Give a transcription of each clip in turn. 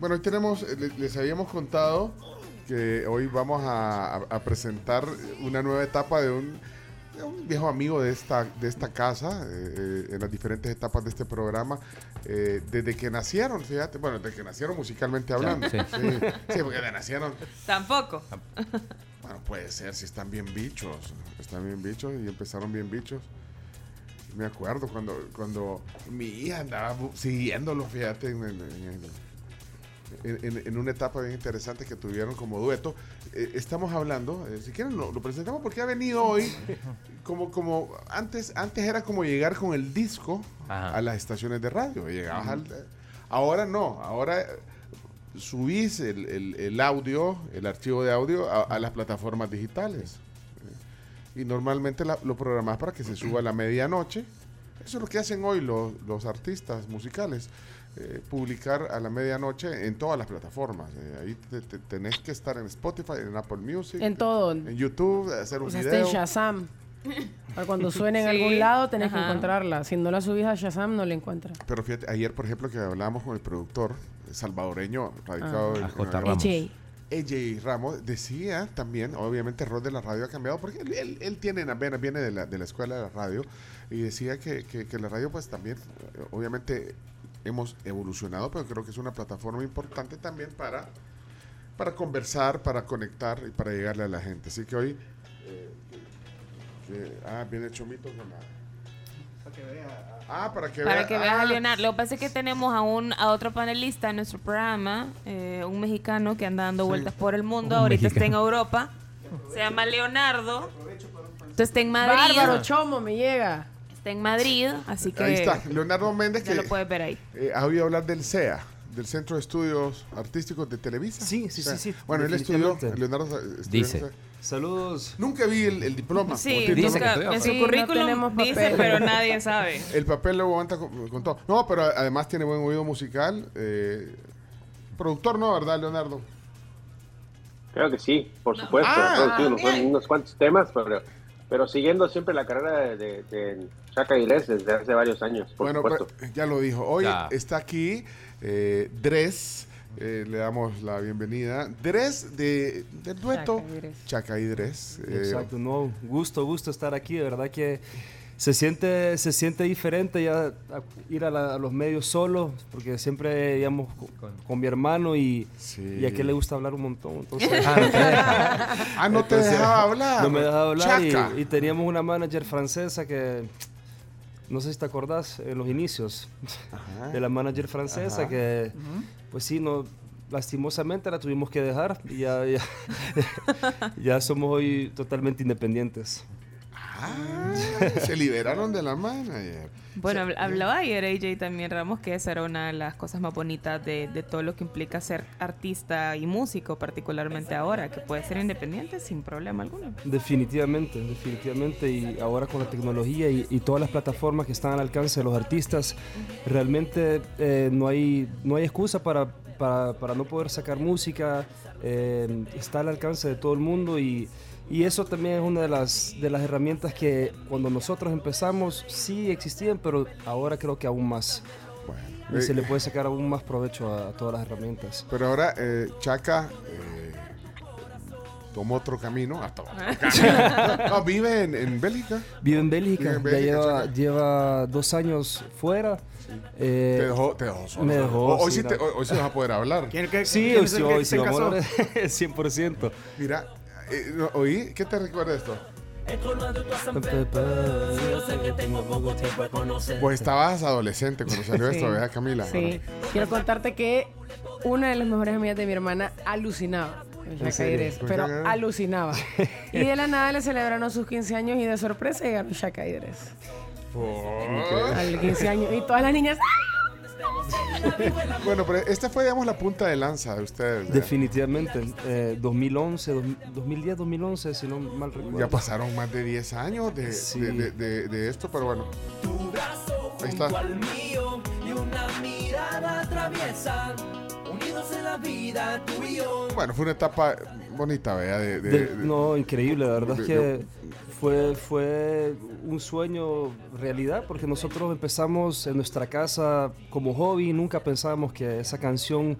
Bueno, hoy tenemos, eh, le- les habíamos contado que hoy vamos a, presentar una nueva etapa de un, de un viejo amigo de esta, de esta casa, eh, eh, en las diferentes etapas de este programa, eh, desde que nacieron, fíjate, bueno, desde que nacieron musicalmente hablando. sí. sí, sí, porque desde nacieron, Tampoco. bueno, puede ser, si están bien bichos, están bien bichos y empezaron bien bichos. Me acuerdo cuando, cuando mi hija andaba siguiéndolo, fíjate, en, en- en- en- una etapa bien interesante que tuvieron como dueto. Eh, estamos hablando, eh, si quieren lo, lo presentamos porque ha venido hoy, como, como antes, antes era como llegar con el disco Ajá. a las estaciones de radio. Llegabas al- ahora no, ahora eh, subís el, el- el audio, el archivo de audio a, a las plataformas digitales. Eh, Y normalmente la- lo programás para que se suba a la medianoche. Eso es lo que hacen hoy los, los artistas musicales. eh, publicar a la medianoche en todas las plataformas. Eh, ahí te- te- tenés que estar en Spotify, en Apple Music, En todo. en YouTube, hacer un O sea, está video. en Shazam. Para cuando suene en Sí, algún lado tenés que encontrarla. Si no la subís a Shazam no la encuentras. Pero fíjate, ayer, por ejemplo, que hablábamos con el productor salvadoreño radicado Ah. en, en Ramos. AJ. AJ Ramos decía también, obviamente el rol de la radio ha cambiado porque él, él- él tiene en apenas viene de la, de la escuela de la radio y decía que, que- que la radio pues también, obviamente hemos evolucionado, pero creo que es una plataforma importante también para, para conversar, para conectar y para llegarle a la gente. Así que hoy, eh, que- ah, viene Chomito con la... Ah, para que Para vea- que veas ah, a Leonardo. Lo que pasa es que tenemos a un a otro panelista en nuestro programa, eh, un mexicano que anda dando vueltas por el mundo. Un Ahorita está en. Europa. Se llama Leonardo. Entonces está en Madrid. Bárbaro Chomo me llega. Está en Madrid, así que Ahí está, Leonardo Méndez ya que lo puedes ver ahí. eh, ha oído hablar del CEA, del Centro de Estudios Artísticos de Televisa. Sí, sí, O sea, sí, sí, Bueno, él estudió. Leonardo estudió Dice. en CEA. Saludos. Nunca vi el, el diploma. Sí. Dice que nunca- en su Sí, no currículum tenemos dice, pero nadie sabe. El papel lo aguanta con, con todo. No, pero además tiene buen oído musical. eh, productor, ¿no, verdad, Leonardo? Creo que sí, por supuesto. Ah, producido unos, cuantos temas, pero, pero siguiendo siempre la carrera de, de, de Chaka Aguilés desde hace varios años, por bueno, supuesto. pero, ya lo dijo. Hoy Ya. está aquí eh, Dres. eh, le damos la bienvenida. Dres de, del dueto Chaca y Dres. Chaca eh, Exacto, no, gusto, gusto estar aquí, de verdad que se siente, se siente diferente ya a- ir a, la- a los medios solo, porque siempre íbamos con, con mi hermano y, Sí. y a que le gusta hablar un montón. Entonces, Ah, no te Entonces, dejaba hablar. no me dejaba hablar y, Chaca. y teníamos una manager francesa que, no sé si te acordás, en los inicios, Ajá. de la manager francesa Ajá. que, pues sí, no, lastimosamente la tuvimos que dejar y ya, ya, ya somos hoy totalmente independientes. Ah, se liberaron de la manager. Bueno, habl- hablaba ayer AJ también Ramos que esa era una de las cosas más bonitas de, de todo lo que implica ser artista y músico, particularmente ahora, que puede ser independiente sin problema alguno. Definitivamente, definitivamente. Y ahora con la tecnología y, y todas las plataformas que están al alcance de los artistas, realmente eh, no, hay, no hay excusa para, para, para no poder sacar música. eh, está al alcance de todo el mundo y, y eso también es una de las, de las herramientas que cuando nosotros empezamos sí existían, pero ahora creo que aún más. Bueno, Y se eh, le puede sacar aún más provecho a, a todas las herramientas. Pero ahora eh, Chaca eh, tomó otro camino. Ah, otro camino. No, vive en, en Bélgica. Vive en Bélgica, Vive en ya Bélgica, lleva, Chaca. lleva dos años fuera. Eh, Te dejó, te dejó solo. me dejó, Hoy, hoy sí, te- hoy- hoy sí vas a poder hablar. Sí, quién hoy sí, hoy sí, vamos a hablar 100%. Mira, eh, no, oí, ¿qué te recuerda esto? Pues estabas adolescente cuando salió Sí. esto, ¿verdad, Camila? Sí. Quiero contarte que una de las mejores amigas de mi hermana alucinaba. ¿Con pero alucinaba. y de la nada le celebraron sus 15 años y de sorpresa llegaron. Por- Al 15 años. Y todas las niñas. ¡ah! Bueno, pero esta fue, digamos, la punta de lanza de ustedes. ¿verdad? Definitivamente. eh, 2011, dos- 2010, 2011, si no mal recuerdo. Ya pasaron más de 10 años de, Sí. de, de- de- de esto, pero bueno. Ahí está. Bueno, fue una etapa bonita, ¿verdad? De, de- De- de- no, increíble, la verdad de- es que fue, fue un sueño realidad porque nosotros empezamos en nuestra casa como hobby, nunca pensábamos que esa canción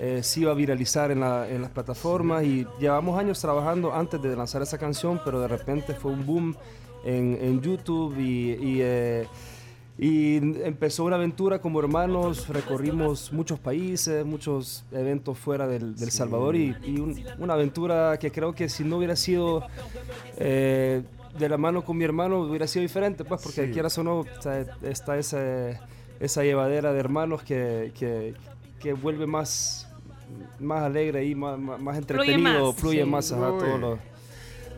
eh, se iba a viralizar en, la- en las plataformas y llevamos años trabajando antes de lanzar esa canción, pero de repente fue un boom en, en YouTube y, y, eh, y empezó una aventura como hermanos, recorrimos muchos países, muchos eventos fuera del, del Salvador y, y un- una aventura que creo que si no hubiera sido eh, de la mano con mi hermano hubiera sido diferente, pues porque Sí. quieras o no, sea, está esa, esa llevadera de hermanos que, que, que vuelve más, más alegre y más, más, más entretenido, más, fluye sí. más a todo Fluye. lo...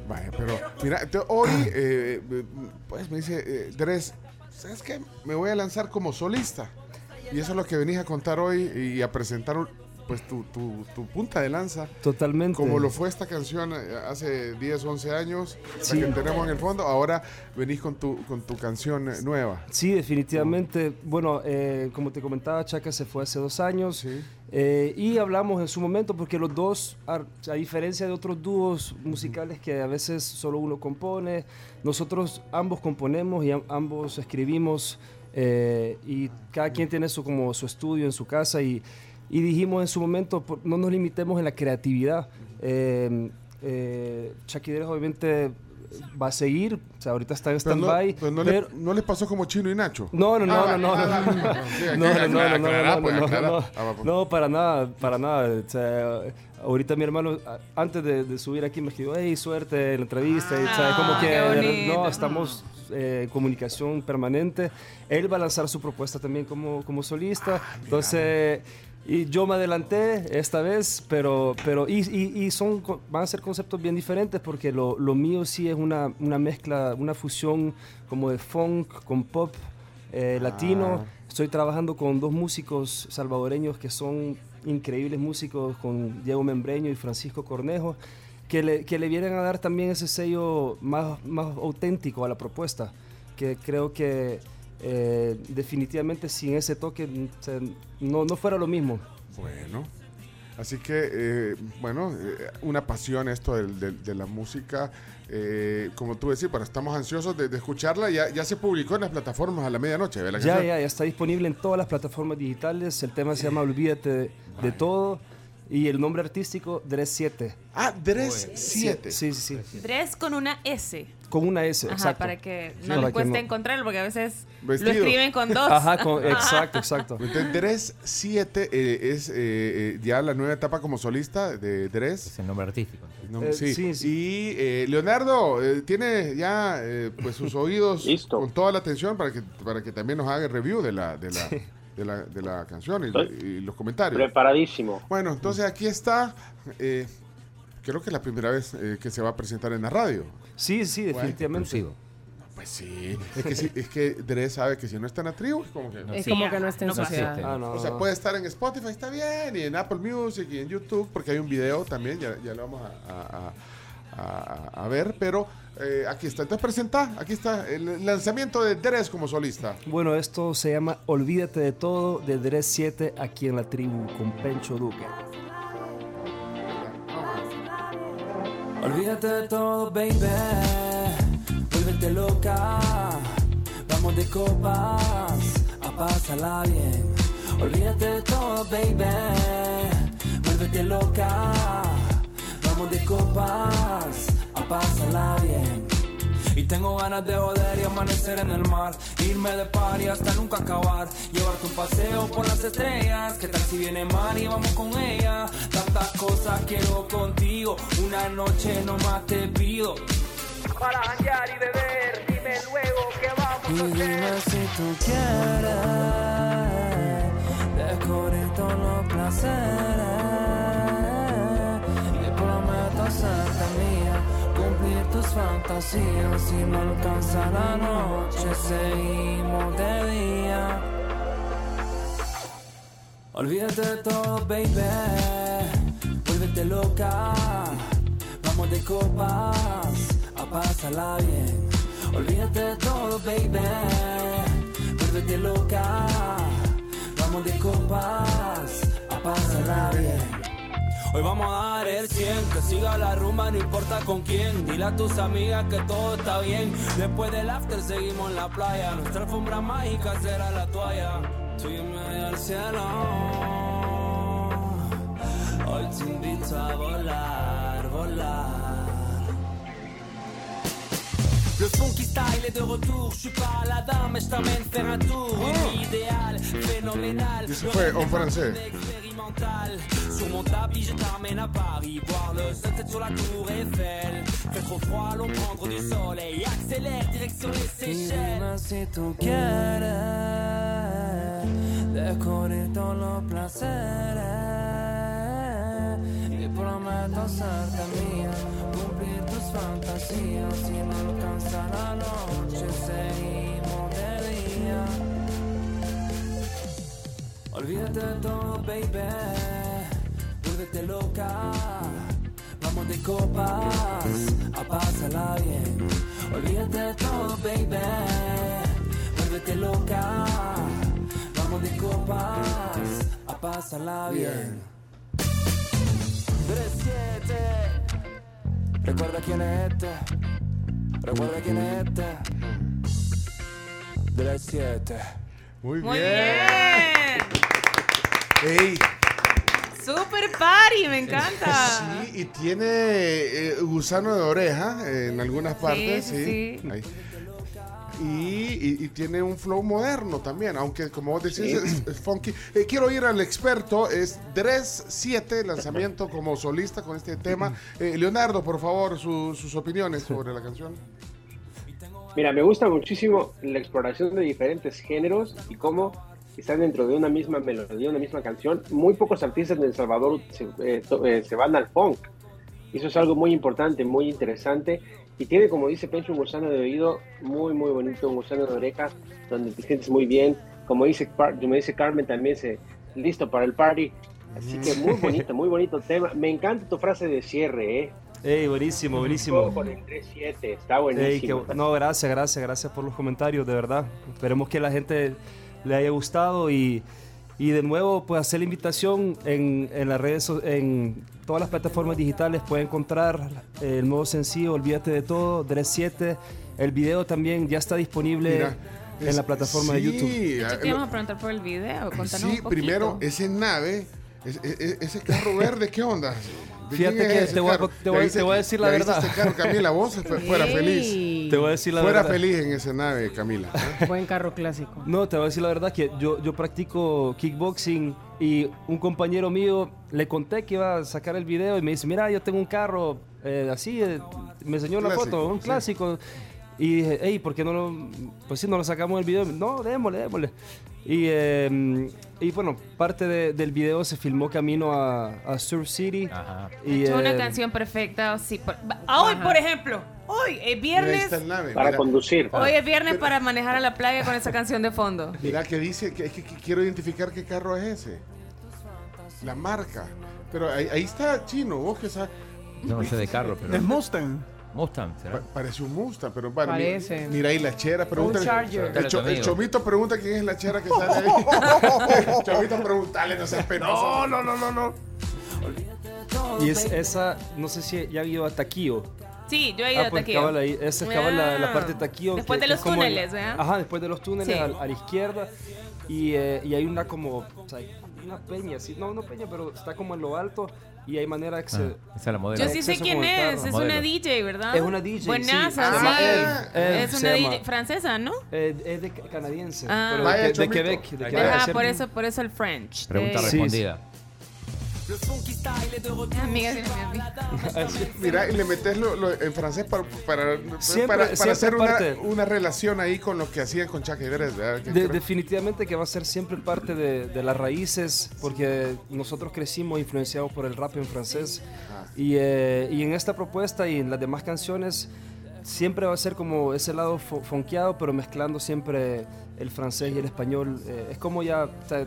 Vaya, pero mira, te- hoy, eh, pues me dice, eh, Dres, ¿sabes qué? Me voy a lanzar como solista. Y eso es lo que venís a contar hoy y a presentar pues tu, tu, tu punta de lanza. Totalmente. Como lo fue esta canción eh, hace 10, 11 años, Sí. la que tenemos en el fondo, ahora venís con tu, con tu canción eh, nueva. Sí, definitivamente. Bueno, eh, como te comentaba, Chaca se fue hace dos años. Sí. Eh, y hablamos en su momento porque los dos, a, diferencia de otros dúos musicales que a veces solo uno compone, nosotros ambos componemos y am- ambos escribimos eh, y cada quien tiene su, como su estudio en su casa y, y dijimos en su momento, por- no nos limitemos en la creatividad. Eh, eh, Dres obviamente va a seguir, o sea, ahorita está en Pero no, stand-by. pero no le- pero- no les pasó como Chino y Nacho. no, no, no, Ah, no, no, ah, no, no, ah, no, no, no, no, no, pues, no, no, no, Ah, pues. no, para nada, para nada. O sea, ahorita mi hermano, antes de, de subir aquí, me escribió, hey, suerte en la entrevista. y, Ah, como que no, estamos eh, en comunicación permanente. Él va a lanzar su propuesta también como, como solista. Entonces, y yo me adelanté esta vez, pero, pero y, y- y son, van a ser conceptos bien diferentes porque lo, lo mío sí es una, una mezcla, una fusión como de funk con pop eh, latino. Estoy trabajando con dos músicos salvadoreños que son increíbles músicos, con Diego Membreño y Francisco Cornejo, que le, que le vienen a dar también ese sello más, más auténtico a la propuesta, que creo que eh, definitivamente sin ese toque mm, no, no fuera lo mismo. Bueno, así que, eh, bueno, eh, una pasión esto de, la música. eh, como tú decís, bueno, estamos ansiosos de, de escucharla. Ya, ya se publicó en las plataformas a la medianoche. ¿ve la Ya, ya, ya está disponible en todas las plataformas digitales. El tema se llama Olvídate de, de todo. Y el nombre artístico, Dres 7. Ah, Dres 7. Sí, sí, sí. Dres con una S. Con una S, Ajá, exacto. para que Sí, no les que cueste no- encontrarlo, porque a veces Vestido. lo escriben con dos. Ajá, con- exacto, exacto. Entonces, Dres 7 eh, es eh, eh, ya la nueva etapa como solista de Dres. Es el nombre artístico. No, Eh, sí. sí, sí. Y eh, Leonardo eh, tiene ya eh, pues sus oídos Listo. con toda la atención para que para que también nos haga el review de la de la, de la, de la canción y, los comentarios. Preparadísimo. Bueno, entonces aquí está. eh, creo que es la primera vez eh, que se va a presentar en la radio. Sí, sí, definitivamente. Exclusivo. Pues sí, es que, sí, es que Dre sabe que si no está en la tribu, es como que... Es Sí, como que no está en no sociedad. Ah, no, O sea, no. puede estar en Spotify, está bien, y en Apple Music, y en YouTube, porque hay un video también, ya, ya lo vamos a, a- a- a- a ver, pero eh, aquí está. Entonces presenta, aquí está el lanzamiento de Dres como solista. Bueno, esto se llama Olvídate de todo de Dres 7 aquí en la tribu con Pencho Duque. Olvídate de todo, baby. Vuélvete loca. Vamos de copas a pasarla bien. Olvídate de todo, baby. Vuélvete loca. Vamos de copas a pasarla bien. Y tengo ganas de joder y amanecer en el mar. Irme de party hasta nunca acabar. Llevarte un paseo por las estrellas. ¿Qué tal si viene Mari y vamos con ella? Tantas cosas quiero contigo. Una noche nomás te pido. para janguear y beber. Dime luego qué vamos a dime hacer. si tú quieres descubrir todos los placeres. Si no alcanza la noche, seguimos de día. Olvídate de todo, baby. Vuélvete loca. Vamos de copas a pasarla bien. Olvídate de todo, baby. Vuélvete loca. Vamos de copas a pasarla bien. Hoy vamos a el 100, que siga la rumba, no importa con quién. Dile a tus amigas que todo está bien. Después del after seguimos en la playa. Nuestra alfombra mágica será la toalla. Subirme al cielo. te invito a volar, volar. Le funky style est de retour, je suis pas Aladdin, mais je t'emmène faire un tour. Idéale, phénoménale. Y se fue en francés. Expérimental. Sur mon tapis, je t'emmène à Paris, voir le sunset sur la tour Eiffel. Fait trop froid, allons prendre du soleil. Accélère, direction les Seychelles. placeres prometo serte mía, cumplir tus fantasías. Si no alcanza la noche, seguimos de día. Olvídate de todo, baby. Vuélvete loca. Vamos de copas a pasarla bien. Olvídate de todo, baby. Vuélvete loca. Vamos de copas a pasarla bien. 3-7. Recuerda quién es este. Recuerda quién es este. 3-7. Muy, Muy bien. bien. Ey, Super party, me encanta. sí, y tiene eh, gusano de oreja en algunas partes, sí. sí, sí. Y, y- y tiene un flow moderno también, aunque como vos decís, es, es funky. Eh, quiero ir al experto, es Dres 7, lanzamiento como solista con este tema. Eh, Leonardo, por favor, su- sus opiniones sobre la canción. Mira, me gusta muchísimo la exploración de diferentes géneros y cómo están dentro de una misma melodía, una misma canción. Muy pocos artistas de El Salvador se, eh, to- eh, se van al funk. Eso es algo muy importante, muy interesante. Y tiene, como dice Pencho, un gusano de oído muy, muy bonito, un gusano de orejas, donde te sientes muy bien. Como dice, como dice Carmen, también se listo para el party. Así que muy bonito, muy bonito tema. Me encanta tu frase de cierre, ¿eh? Ey, buenísimo, buenísimo. Con el 3-7, está Ey, buenísimo. que- no, gracias, gracias, gracias por los comentarios, de verdad. Esperemos que la gente le haya gustado y, y de nuevo, pues hacer la invitación en, en las redes, en todas las plataformas digitales, puede encontrar el nuevo sencillo, Olvídate de todo, Dress 7. El video también ya está disponible Mira, en es- la plataforma de sí, YouTube. De hecho, te íbamos a preguntar por el video. Contanos Sí, un poquito. primero, ese nave, es- es- es- ese carro verde, ¿qué onda? ¿De Fíjate que te voy a te voy ¿Ya viste- te voy a decir la verdad. Este carro, Camila, vos fu- fuera feliz. Te voy a decir la Fuera verdad. feliz en ese nave, Camila. ¿eh? Buen carro clásico. No, te voy a decir la verdad que yo, yo practico kickboxing y un compañero mío le conté que iba a sacar el video y me dice, mira, yo tengo un carro eh, así, eh, me enseñó una Clásico, foto, un sí. Y dije, hey, ¿por qué no lo, pues sí, no lo sacamos del video? No, démosle, démosle. Y, eh, y bueno, parte de- del video se filmó camino a, a Surf City. Ajá. Y, Es una eh, canción perfecta. Sí, por- ah, hoy, por ejemplo, hoy es viernes. está el nave. Para mira. conducir. Hoy es viernes para manejar a la playa con esa canción de fondo. Mira que dice que, que- que quiero identificar qué carro es ese. La marca. Pero ahí, ahí está chino, vos que sabes. No sé de carro, pero. El Mustang. Mustang, ¿será? Pa- parece un Mustang, pero bueno, Parece. Mira, mira ahí la chera. Charger. El, cho- el chomito pregunta quién es la chera que sale ahí. chomito, preguntale, no seas penoso. No, no, no, no, no. y es esa, no sé si ya ha ido a Taquillo. Sí, yo he ido Ah, pues aquí. cabal ahí, esa es cabal la, la Ah. parte de Taquillo. Después que- de los el- túneles, ¿verdad? Ajá, después de los túneles Sí. a, a la izquierda. Y, eh, y hay una como, o sea, una peña, sí, no, no peña, pero está como en lo alto y hay manera que se... Ah, esa es la modelo. Yo sí sé quién es, es Modelo. una DJ, ¿verdad? Es una DJ. Buenaza, sí. Eve, Eve es una llama. DJ francesa, ¿no? Eh, es de ca- canadiense, Ah. pero de, de Chomito. Quebec. De Quebec. Ah, ¿cierto? por eso, por eso el French. Pregunta Eh, Sí, Amiga, mira, mira, y le metes lo, lo en francés para, para, Siempre- para, para siempre hacer una, una relación ahí con lo que hacían con Chuck De- creo- definitivamente que va a ser siempre parte de, de las raíces, porque nosotros crecimos influenciados por el rap en francés. Ah. Y, eh, y en esta propuesta y en las demás canciones, siempre va a ser como ese lado fo- fonqueado, pero mezclando siempre el francés y el español. Eh, es como ya. o sea,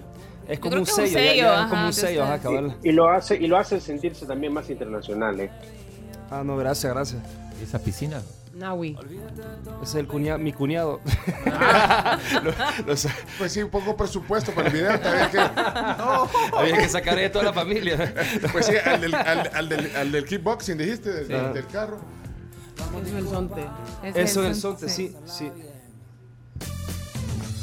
es como un sello, ya- sello, ya es ajá, como un sello, ajá, ustedes. cabal. Y lo hace, y lo hace sentirse también más internacional, ¿eh? Ah, no, gracias, gracias. ¿Y esas piscinas? Nahui. Ese es el cuñado, mi cuñado. Lo- lo sa- Pues sí, un poco presupuesto para el video. también que, Había que sacar de toda la familia. pues sí, al del, al, al del, al del kickboxing, dijiste, del, Sí. del carro. Es el sonte. Es Eso el del son- Sonte, sí, sí.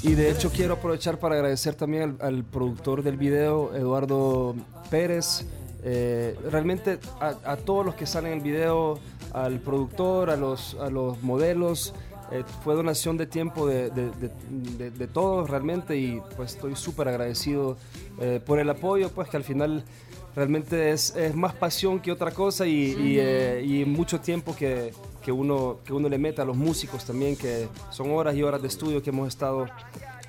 Y de hecho quiero aprovechar para agradecer también al, al productor del video, Eduardo Pérez, eh, realmente a, a todos los que salen en el video, al productor, a los, a los modelos, eh, fue donación de tiempo de, de, de- de- de todos realmente y pues estoy súper agradecido eh, por el apoyo, pues que al final realmente es, es más pasión que otra cosa y, y, y mucho tiempo que, que, uno, que uno le mete a los músicos también, que son horas y horas de estudio que hemos estado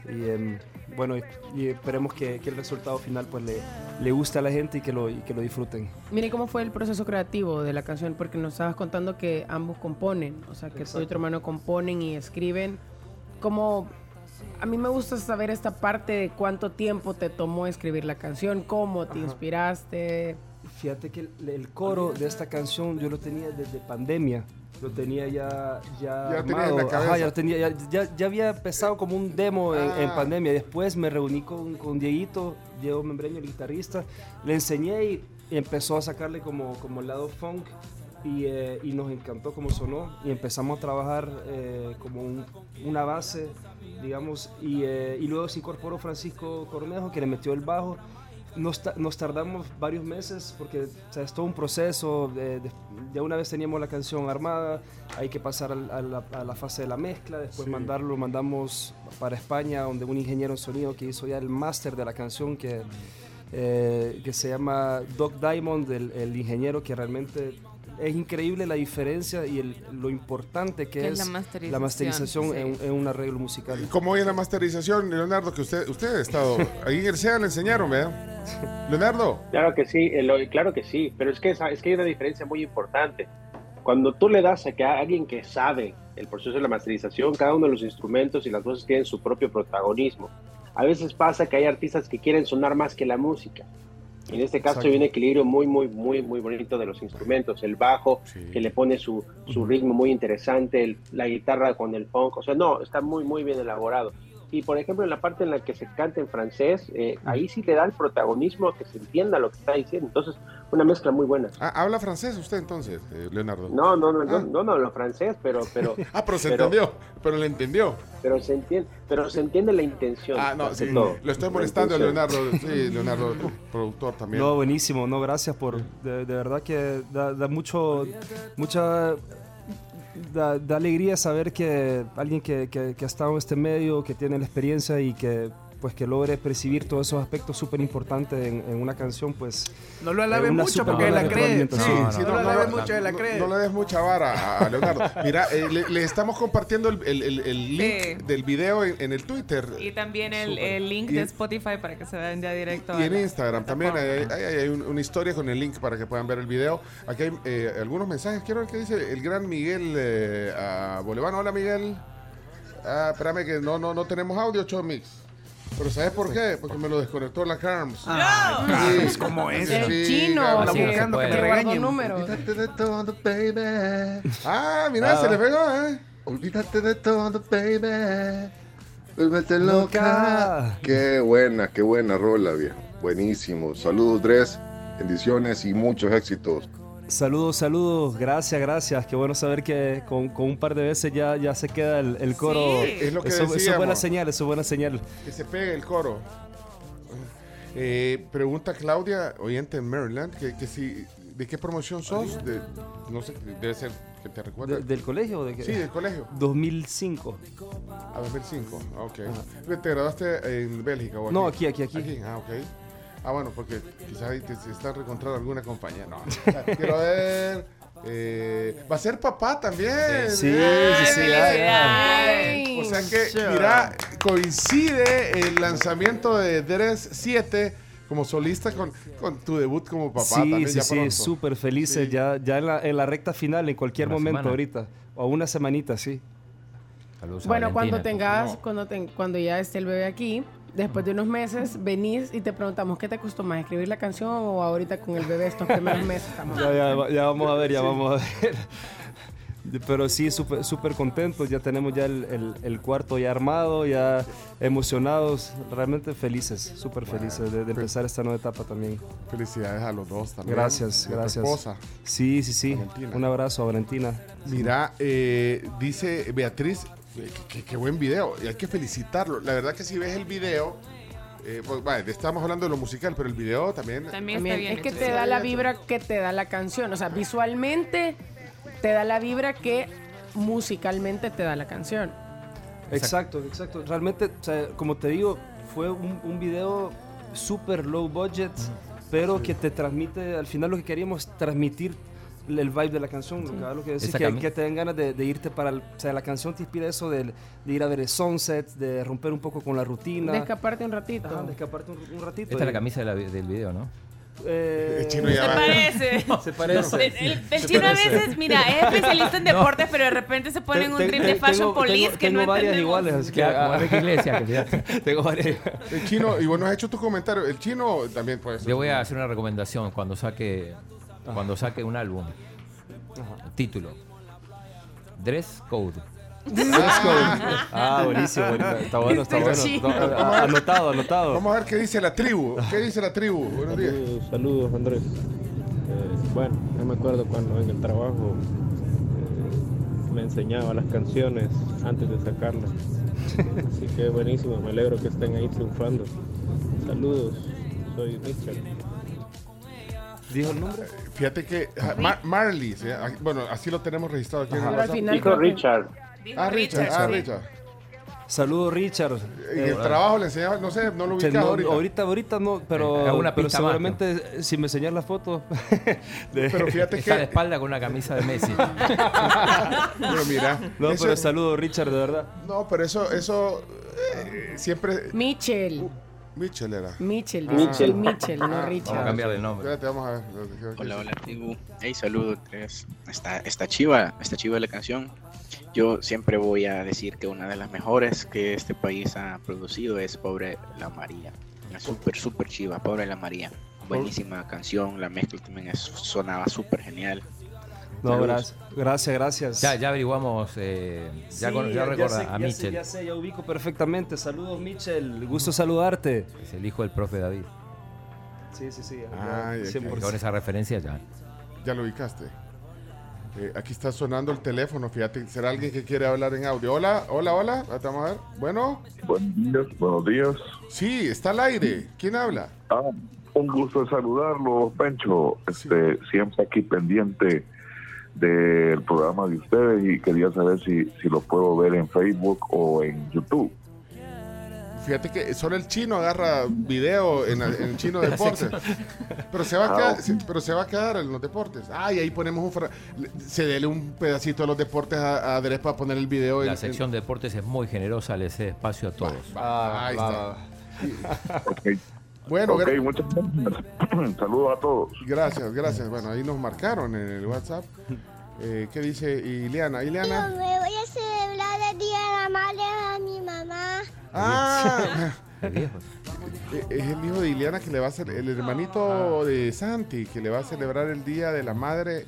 y em, bueno, y, y esperemos que, que el resultado final pues le, le guste a la gente y que lo, y que lo disfruten. Mire cómo fue el proceso creativo de la canción, porque nos estabas contando que ambos componen, o sea, que tú y tu hermano componen y escriben. Como a mí me gusta saber esta parte de cuánto tiempo te tomó escribir la canción, cómo te inspiraste. Fíjate que el, el coro de esta canción yo lo tenía desde pandemia. Lo tenía ya, ya, Ya tenía en la armado. Ajá, ya, lo tenía, ya, ya- ya había empezado como un demo en, en Ah. pandemia. Después me reuní con, con Dieguito, Diego Membreño, el guitarrista. Le enseñé y, empezó a sacarle como, como el lado funk. Y, eh, y nos encantó cómo sonó. Y empezamos a trabajar eh, como un- una base, digamos. Y, eh, y luego se incorporó Francisco Cornejo, que le metió el bajo nos, nos tardamos varios meses porque o sea, es todo un proceso. de- una vez teníamos la canción armada, hay que pasar a, la, a la fase de la mezcla, después Sí. mandarlo, lo mandamos para España, donde un ingeniero en sonido que hizo ya el máster de la canción, que, eh, que se llama Doc Diamond, el, el ingeniero que realmente es increíble la diferencia y el- lo importante que Que es es la la masterización, sí. en, en un arreglo musical. ¿Cómo es la masterización, Leonardo? Que usted, usted ha estado ahí en el SEA, le enseñaron, ¿verdad? Leonardo. Claro que sí, claro que sí, pero es que, es, es que hay una diferencia muy importante. Cuando tú le das a que a alguien que sabe el proceso de la masterización, cada uno de los instrumentos y las voces tienen su propio protagonismo. A veces pasa que hay artistas que quieren sonar más que la música. En este caso Exacto. hay un equilibrio muy, muy, muy, muy bonito de los instrumentos. El bajo, Sí. que le pone su, su ritmo muy interesante, el- la guitarra con el funk. O sea, no, está muy, muy bien elaborado. Y por ejemplo, en la parte en la que se canta en francés, eh, ahí sí le da el protagonismo a que se entienda lo que está diciendo. Entonces, una mezcla muy buena. Ah, ¿Habla francés usted entonces, eh, Leonardo? No, no, no, no, Ah. no, no, lo francés, pero, pero, Ah, pero se Pero- entendió. Pero le entendió. pero se entiende, pero se entiende la intención. Ah, no, sí. todo. Lo estoy molestando. Leonardo. Sí, Leonardo, productor también. No, buenísimo, no, gracias por, de, de verdad que da, da mucho, mucha, da, da alegría saber que alguien que, que- que ha estado en este medio, que tiene la experiencia y que pues que logre percibir todos esos aspectos súper importantes en, en una canción, pues No lo alabe mucho super porque la cree. Sí, no, Sí, lo no, alabe no, mucho, la no, cree. no le des mucha vara a, Leonardo. Mira, eh, le, le estamos compartiendo el, el- el- el link Sí. del video en, en el Twitter Y también el, link Y- de Spotify para que se vean ya directo. y en la Instagram también. Hay, hay- hay un- una historia con el link para que puedan ver el video. Aquí hay eh, algunos mensajes. Quiero ver qué dice el gran Miguel eh, a Bolevano. Hola, Miguel. Ah, espérame que no, no, no tenemos audio, Chomix. Pero ¿sabes por qué? Porque me lo desconectó la Carms. Ah, Sí. es como es. El Sí, chino, que, buscando que me regañen. Olvídate de todo, baby. Ah, mira, Ah. se le pegó, ¿eh? Olvídate de todo, baby. Vuélvete loca. Loca. Qué buena, qué buena rola, viejo. Buenísimo. Saludos, Dres. Bendiciones y muchos éxitos. Saludos, saludos, gracias, gracias, qué bueno saber que con, con un par de veces ya, ya se queda el, el coro. Sí. Es lo que eso, eso es buena señal, eso es buena señal. Que se pegue el coro. Eh, pregunta Claudia, oyente en Maryland, que, que si, ¿de qué promoción sos? De, no sé, debe ser que te recuerda. De- ¿Del colegio? o ¿De qué? sí, del colegio. 2005. A 2005. Ah, Ok. ¿Te graduaste en Bélgica o aquí? No, aquí, aquí, aquí. Ah, ok. Ah, bueno, porque quizás ahí te, te está reencontrando alguna compañía. No, quiero ver. eh, va a ser papá también. Sí, sí, sí, ya. Ay. O sea que, mira, coincide el lanzamiento de Dres 7 como solista con, con tu debut como papá sí, también sí, ya sí, súper felices, Sí. ya, ya en, la, en la recta final, en cualquier Una momento semana. ahorita, o una semanita, sí. Saludos a Bueno, cuando tengas, No. cuando, ten- cuando ya esté el bebé aquí, después de unos meses, venís y te preguntamos, ¿qué te costó más, escribir la canción o ahorita con el bebé estos primeros meses? Estamos- Ya, ya, ya vamos a ver, ya vamos a ver. Pero sí, súper súper contentos, ya tenemos ya el, el- el cuarto ya armado, ya emocionados, realmente felices, súper felices de, de empezar esta nueva etapa también. Felicidades a los dos también. Gracias, Y a tu gracias. esposa. Sí, sí, sí. Valentina. Un abrazo a Valentina. Mira, eh, dice Beatriz, qué buen video, y hay que felicitarlo. La verdad que si ves el video, Eh, pues, vale, estamos hablando de lo musical, pero el video también. También, También, está bien. es que te da la vibra que te da la canción. O sea, visualmente te da la vibra que musicalmente te da la canción. Exacto, exacto. Realmente, o sea, como te digo, fue un, un video super low budget, pero que te transmite, al final lo que queríamos transmitir el vibe de la canción, lo que- lo que decís, que, que te den ganas de, de irte para el, o sea, la canción te inspira eso de, de ir a ver el sunset, de romper un poco con la rutina, De escaparte un ratito. Ajá, de escaparte un, un ratito. Esta es la y- camisa de la del video, ¿no? eh, El chino Se ya va. parece. Se parece. El, el- el chino a veces, mira, es especialista en deportes, pero de repente se pone en un trip de Fashion tengo- Police tengo- que tengo no varias entendemos. iguales, así que Queda como ah, Iglesias, que tengo varias. El chino, y nos has hecho tus comentarios. El chino también puede ser. Yo voy a hacer una recomendación cuando saque cuando saque un álbum. Título. Dress Code. Ah, buenísimo, buenísimo. está bueno, está bueno. Anotado, anotado. Vamos a ver qué dice la tribu. ¿Qué dice la tribu? Buenos días. Saludos, saludos, Andrés. Eh, bueno, yo me acuerdo cuando en el trabajo eh, me enseñaba las canciones antes de sacarlas. Así que buenísimo, me alegro que estén ahí triunfando. Saludos, soy Mitchell. ¿Dijo el nombre? Fíjate que ah, Mar- Marley, ¿sí? Ah, bueno, así lo tenemos registrado aquí en el WhatsApp. final Dijo Richard. Dijo Ah, Richard, ah, sí. Richard. Saludos, Richard. En Eh, el trabajo le enseñaba, no sé, no lo ubicaba no, ahorita. ahorita. ahorita, no, Eh, pero, hago una pero pista más, seguramente eh, si me enseñas la foto. de- Pero fíjate Está de que. espalda con una camisa de Messi. Pero mira. no, eso- pero saludos, Richard, de verdad. no, pero eso, eso eh, siempre. Mitchell. Mitchell era. Mitchell. Mitchell. Mitchell, no Ah, Vamos a Richard. cambiar el nombre. Espérate, vamos a ver. Hola, hola, tribu. Hey, saludos, tres. Está, está chiva, está chiva la canción. Yo siempre voy a decir que una de las mejores que este país ha producido es Pobre la María. Una súper, súper chiva, Pobre la María. Buenísima canción, la mezcla también es- sonaba súper genial. No, gracias, gracias, gracias. Ya, ya averiguamos, eh, ya, Sí, con- ya recuerda sé, a ya sé, Mitchell. ya sé, ya ubico perfectamente. Saludos, Mitchell. Gusto saludarte. Es el hijo del profe David. Sí, sí, sí. Ah, ya, ya, ya. Con esa referencia ya. Ya lo ubicaste. Eh, aquí está sonando el teléfono, fíjate. ¿Será alguien que quiere hablar en audio? Hola, hola, hola. Vamos a ver. Bueno, Buenos días, buenos días. sí, está al aire. ¿Quién habla? Ah, un gusto de saludarlos, Pencho. Este, Siempre aquí pendiente del programa de ustedes y quería saber si, si lo puedo ver en Facebook o en YouTube. Fíjate que solo el chino agarra video en, en chino deportes. Pero se va a quedar, se- pero se va a quedar en los deportes. Ah, y ahí ponemos un fra- se dele un pedacito de los deportes a, a Andrés para poner el video en La en- sección de deportes es muy generosa, le cede espacio a todos. Ah, ahí va, está. Ok, Bueno, Ok, gra- muchas gracias. Saludos a todos. gracias, gracias. Bueno, ahí nos marcaron en el WhatsApp. Eh, ¿Qué dice Ileana? Ileana. me voy a celebrar el Día de la Madre a mi mamá. Ah, eh, es el hijo de Ileana que le va a hacer, el hermanito de Santi, que le va a celebrar el Día de la Madre.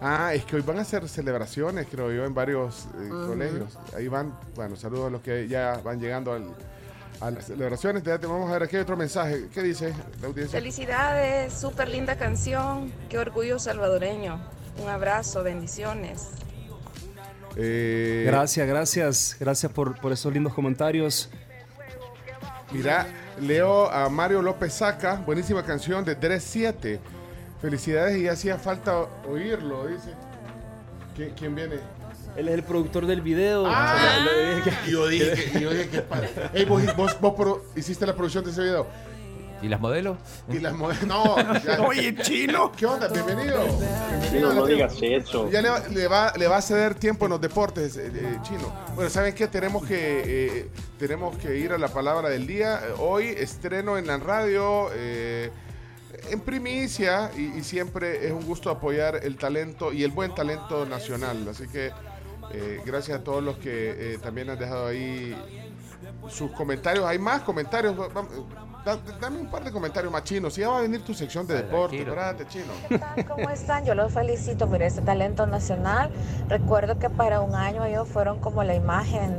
Ah, es que hoy van a hacer celebraciones, creo yo, en varios eh, colegios. Ahí van, bueno, saludos a los que ya van llegando al- a las celebraciones. Espérate, Vamos a ver, aquí hay otro mensaje. ¿Qué dice la audiencia? Felicidades, súper linda canción. Qué orgullo salvadoreño. Un abrazo, bendiciones. Eh, Gracias, gracias. Gracias por, por esos lindos comentarios. Mira, leo a Mario López Saca, buenísima canción de Dress 7. Felicidades y hacía falta oírlo, dice. ¿Qui- ¿Quién viene? Él es el productor del video. Ah, O sea, que- yo dije, que- yo dije que padre. Ey, vos, vos- vos pro- hiciste la producción de ese video. ¿Y las modelos? Y las mo- No, ya- Oye, chino. ¿Qué onda? Bienvenido. Bienvenido no digas eso. Ya le, va- le va, le va a ceder tiempo en los deportes, eh, eh, chino. Bueno, ¿saben qué? Tenemos que, eh, tenemos que ir a la palabra del día. Hoy estreno en la radio, eh, en primicia, y, y siempre es un gusto apoyar el talento y el buen talento nacional. Así que eh, gracias a todos los que eh, también han dejado ahí sus comentarios. Hay más comentarios. Da- dame un par de comentarios más chinos. Si ya va a venir tu sección de deporte, espérate, chino. ¿Cómo están? Yo los felicito por este talento nacional. Recuerdo que para un año ellos fueron como la imagen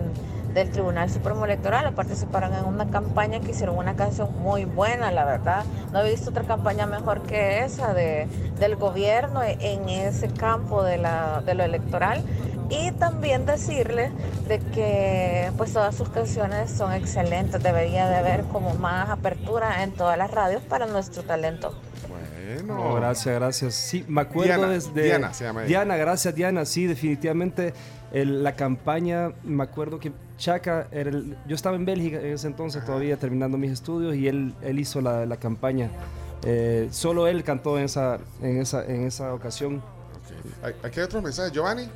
del Tribunal Supremo Electoral. Participaron en una campaña que hicieron una canción muy buena, la verdad. No he visto otra campaña mejor que esa de, del gobierno en ese campo de, la, de lo electoral. Y también decirle de que pues todas sus canciones son excelentes. Debería de haber como más apertura en todas las radios para nuestro talento. Bueno. No, gracias, gracias. Sí, me acuerdo Diana, desde... Diana se llama ella. Diana, gracias Diana. Sí, definitivamente el- la campaña, me acuerdo que Chaca, era el- yo estaba en Bélgica en ese entonces todavía terminando mis estudios y él, él hizo la, la campaña. Eh, solo él cantó en esa, en esa, en esa ocasión. Aquí hay otros mensajes. Giovanni.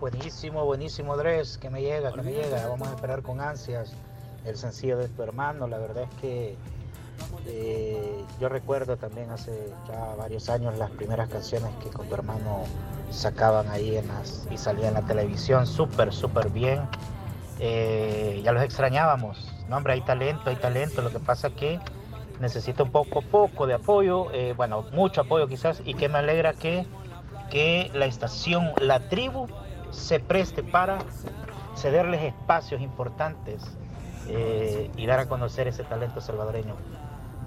Buenísimo, buenísimo Dres, que me llega, que me llega. Vamos a esperar con ansias el sencillo de tu hermano. La verdad es que eh, yo recuerdo también hace ya varios años las primeras canciones que con tu hermano sacaban ahí en las, y salía en la televisión súper, súper bien. Eh, ya los extrañábamos. No, hombre, hay talento, hay talento. Lo que pasa que necesita un poco, poco de apoyo, eh, bueno, mucho apoyo quizás, y que me alegra que, que la estación, la tribu, se preste para cederles espacios importantes eh, y dar a conocer ese talento salvadoreño.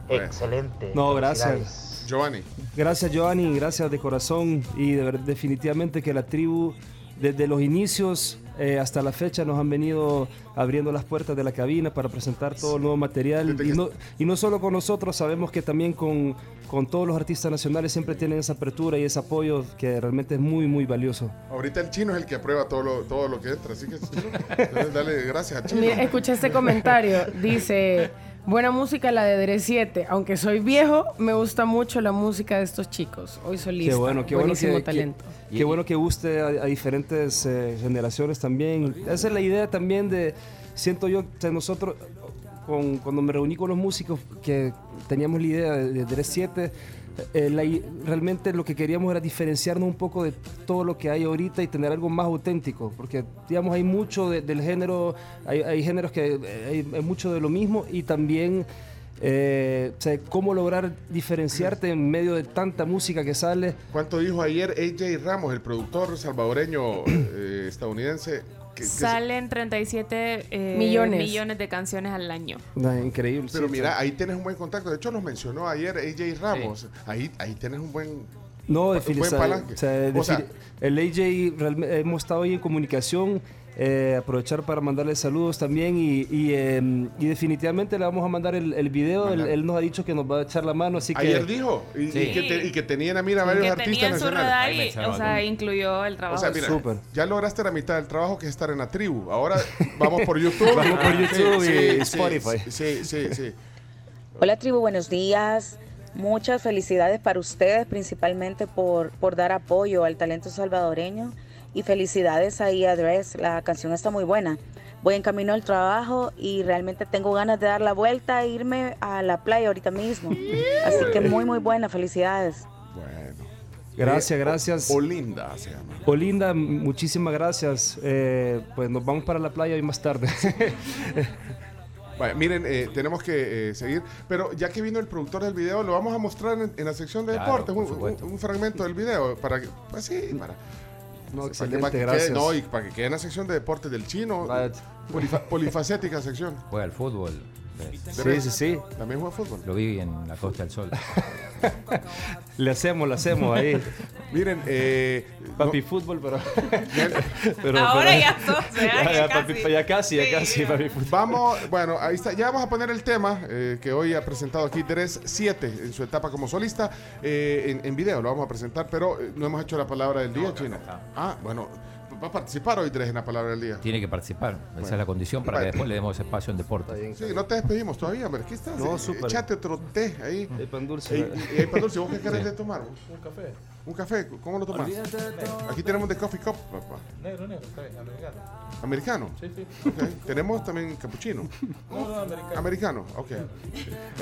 Excelente. No, gracias. Giovanni. Gracias, Giovanni, gracias de corazón. Y de definitivamente que la tribu, desde los inicios eh, hasta la fecha, nos han venido abriendo las puertas de la cabina para presentar todo el nuevo material. Y no, y no solo con nosotros, sabemos que también con, con todos los artistas nacionales siempre tienen esa apertura y ese apoyo que realmente es muy, muy valioso. Ahorita el chino es el que aprueba todo lo, todo lo que entra, así que dale gracias al chino. Escuché este comentario. Dice, buena música la de Dre 7. Aunque soy viejo, me gusta mucho la música de estos chicos. Hoy solista. Qué bueno, qué bueno Buenísimo que, talento. qué bueno que guste a, a diferentes eh, generaciones también. Esa es la idea también de, siento yo, que nosotros, con- cuando me reuní con los músicos, que teníamos la idea de, de Dres 7, eh, realmente lo que queríamos era diferenciarnos un poco de todo lo que hay ahorita y tener algo más auténtico, porque digamos hay mucho de- del género, hay, géneros que eh, hay, mucho de lo mismo y también eh, cómo lograr diferenciarte en medio de tanta música que sale. ¿Cuánto dijo ayer AJ Ramos, el productor salvadoreño eh, estadounidense? Que- que- Salen 37 eh, Millones. millones de canciones al año. Ah, increíble. Pero sí, mira, sí. ahí tienes un buen contacto. De hecho, los mencionó ayer AJ Ramos. Ahí, ahí tienes un buen. No, un defini- buen o sea, palanque. o sea, O sea, defini- el AJ, hemos estado ahí en comunicación, eh, aprovechar para mandarle saludos también y, y, eh, y definitivamente le vamos a mandar el, el video, él, nos ha dicho que nos va a echar la mano, así que... ayer dijo. Y, Sí. y que te- y que tenían a mira varios que artistas tenía en su nacionales. radar y, o sea, incluyó el trabajo. O sea, mira, Súper. ya lograste la mitad del trabajo que es estar en la tribu. Ahora vamos por YouTube. Vamos por Sí, YouTube y Spotify. Sí, sí, sí. Hola tribu, buenos días. Muchas felicidades para ustedes, principalmente por, por dar apoyo al talento salvadoreño. Y felicidades ahí a Dress, la canción está muy buena. Voy en camino al trabajo y realmente tengo ganas de dar la vuelta e irme a la playa ahorita mismo. Así que muy, muy buena, felicidades. Bueno. Gracias, Eh, gracias. Olinda se llama. Olinda, muchísimas gracias. Eh, pues nos vamos para la playa hoy más tarde. Vaya, miren, eh, tenemos que eh, seguir, pero ya que vino el productor del video, lo vamos a mostrar en, en la sección de Claro, deportes, un fragmento del video, para que, pues sí, para, No, para que- excelente, para que quede- gracias. no, y para que quede en la sección de deportes del chino, polifa- polifacética sección. Juega al fútbol. Sí, sí, sí. También juega fútbol. Lo vi en la Costa del Sol. Le hacemos, le hacemos ahí. Miren, eh, Papi fútbol, pero... Ahora pero- ya sos, ya, ya, ya papi- casi. ya casi, ya Sí, casi, ya. papi fútbol. Vamos, bueno, ahí está. Ya vamos a poner el tema eh, que hoy ha presentado aquí Teres 7 en su etapa como solista. eh, en, en video lo vamos a presentar, pero eh, no hemos hecho la palabra del día, Chino. Ah, bueno, va a participar hoy Teres en la palabra del día. Tiene que participar. Esa es la condición para que después le demos espacio en deporte. Sí, no te despedimos todavía, pero aquí estás. No, súper. Echate otro té ahí. El pan dulce. Ey, y hay pan dulce. ¿Vos qué querés Sí. de tomar? Un café. ¿Un café? ¿Cómo lo tomás? Aquí tenemos de coffee cup, papá. Negro, negro, está bien, americano. ¿Americano? Sí, sí. Tenemos también capuchino. No, no, americano. Americano, ok.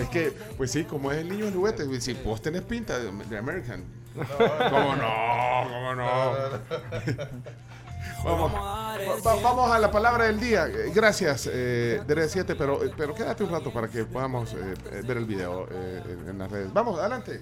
Es que, pues sí, como es el niño del juguete, pues, si vos tenés pinta de, de American. ¿Cómo no? ¿Cómo no? Vamos, va- vamos a la palabra del día. Eh, Gracias, eh, Dere 7, pero, pero quédate un rato para que podamos eh, eh, ver el video eh, en las redes. Vamos, adelante.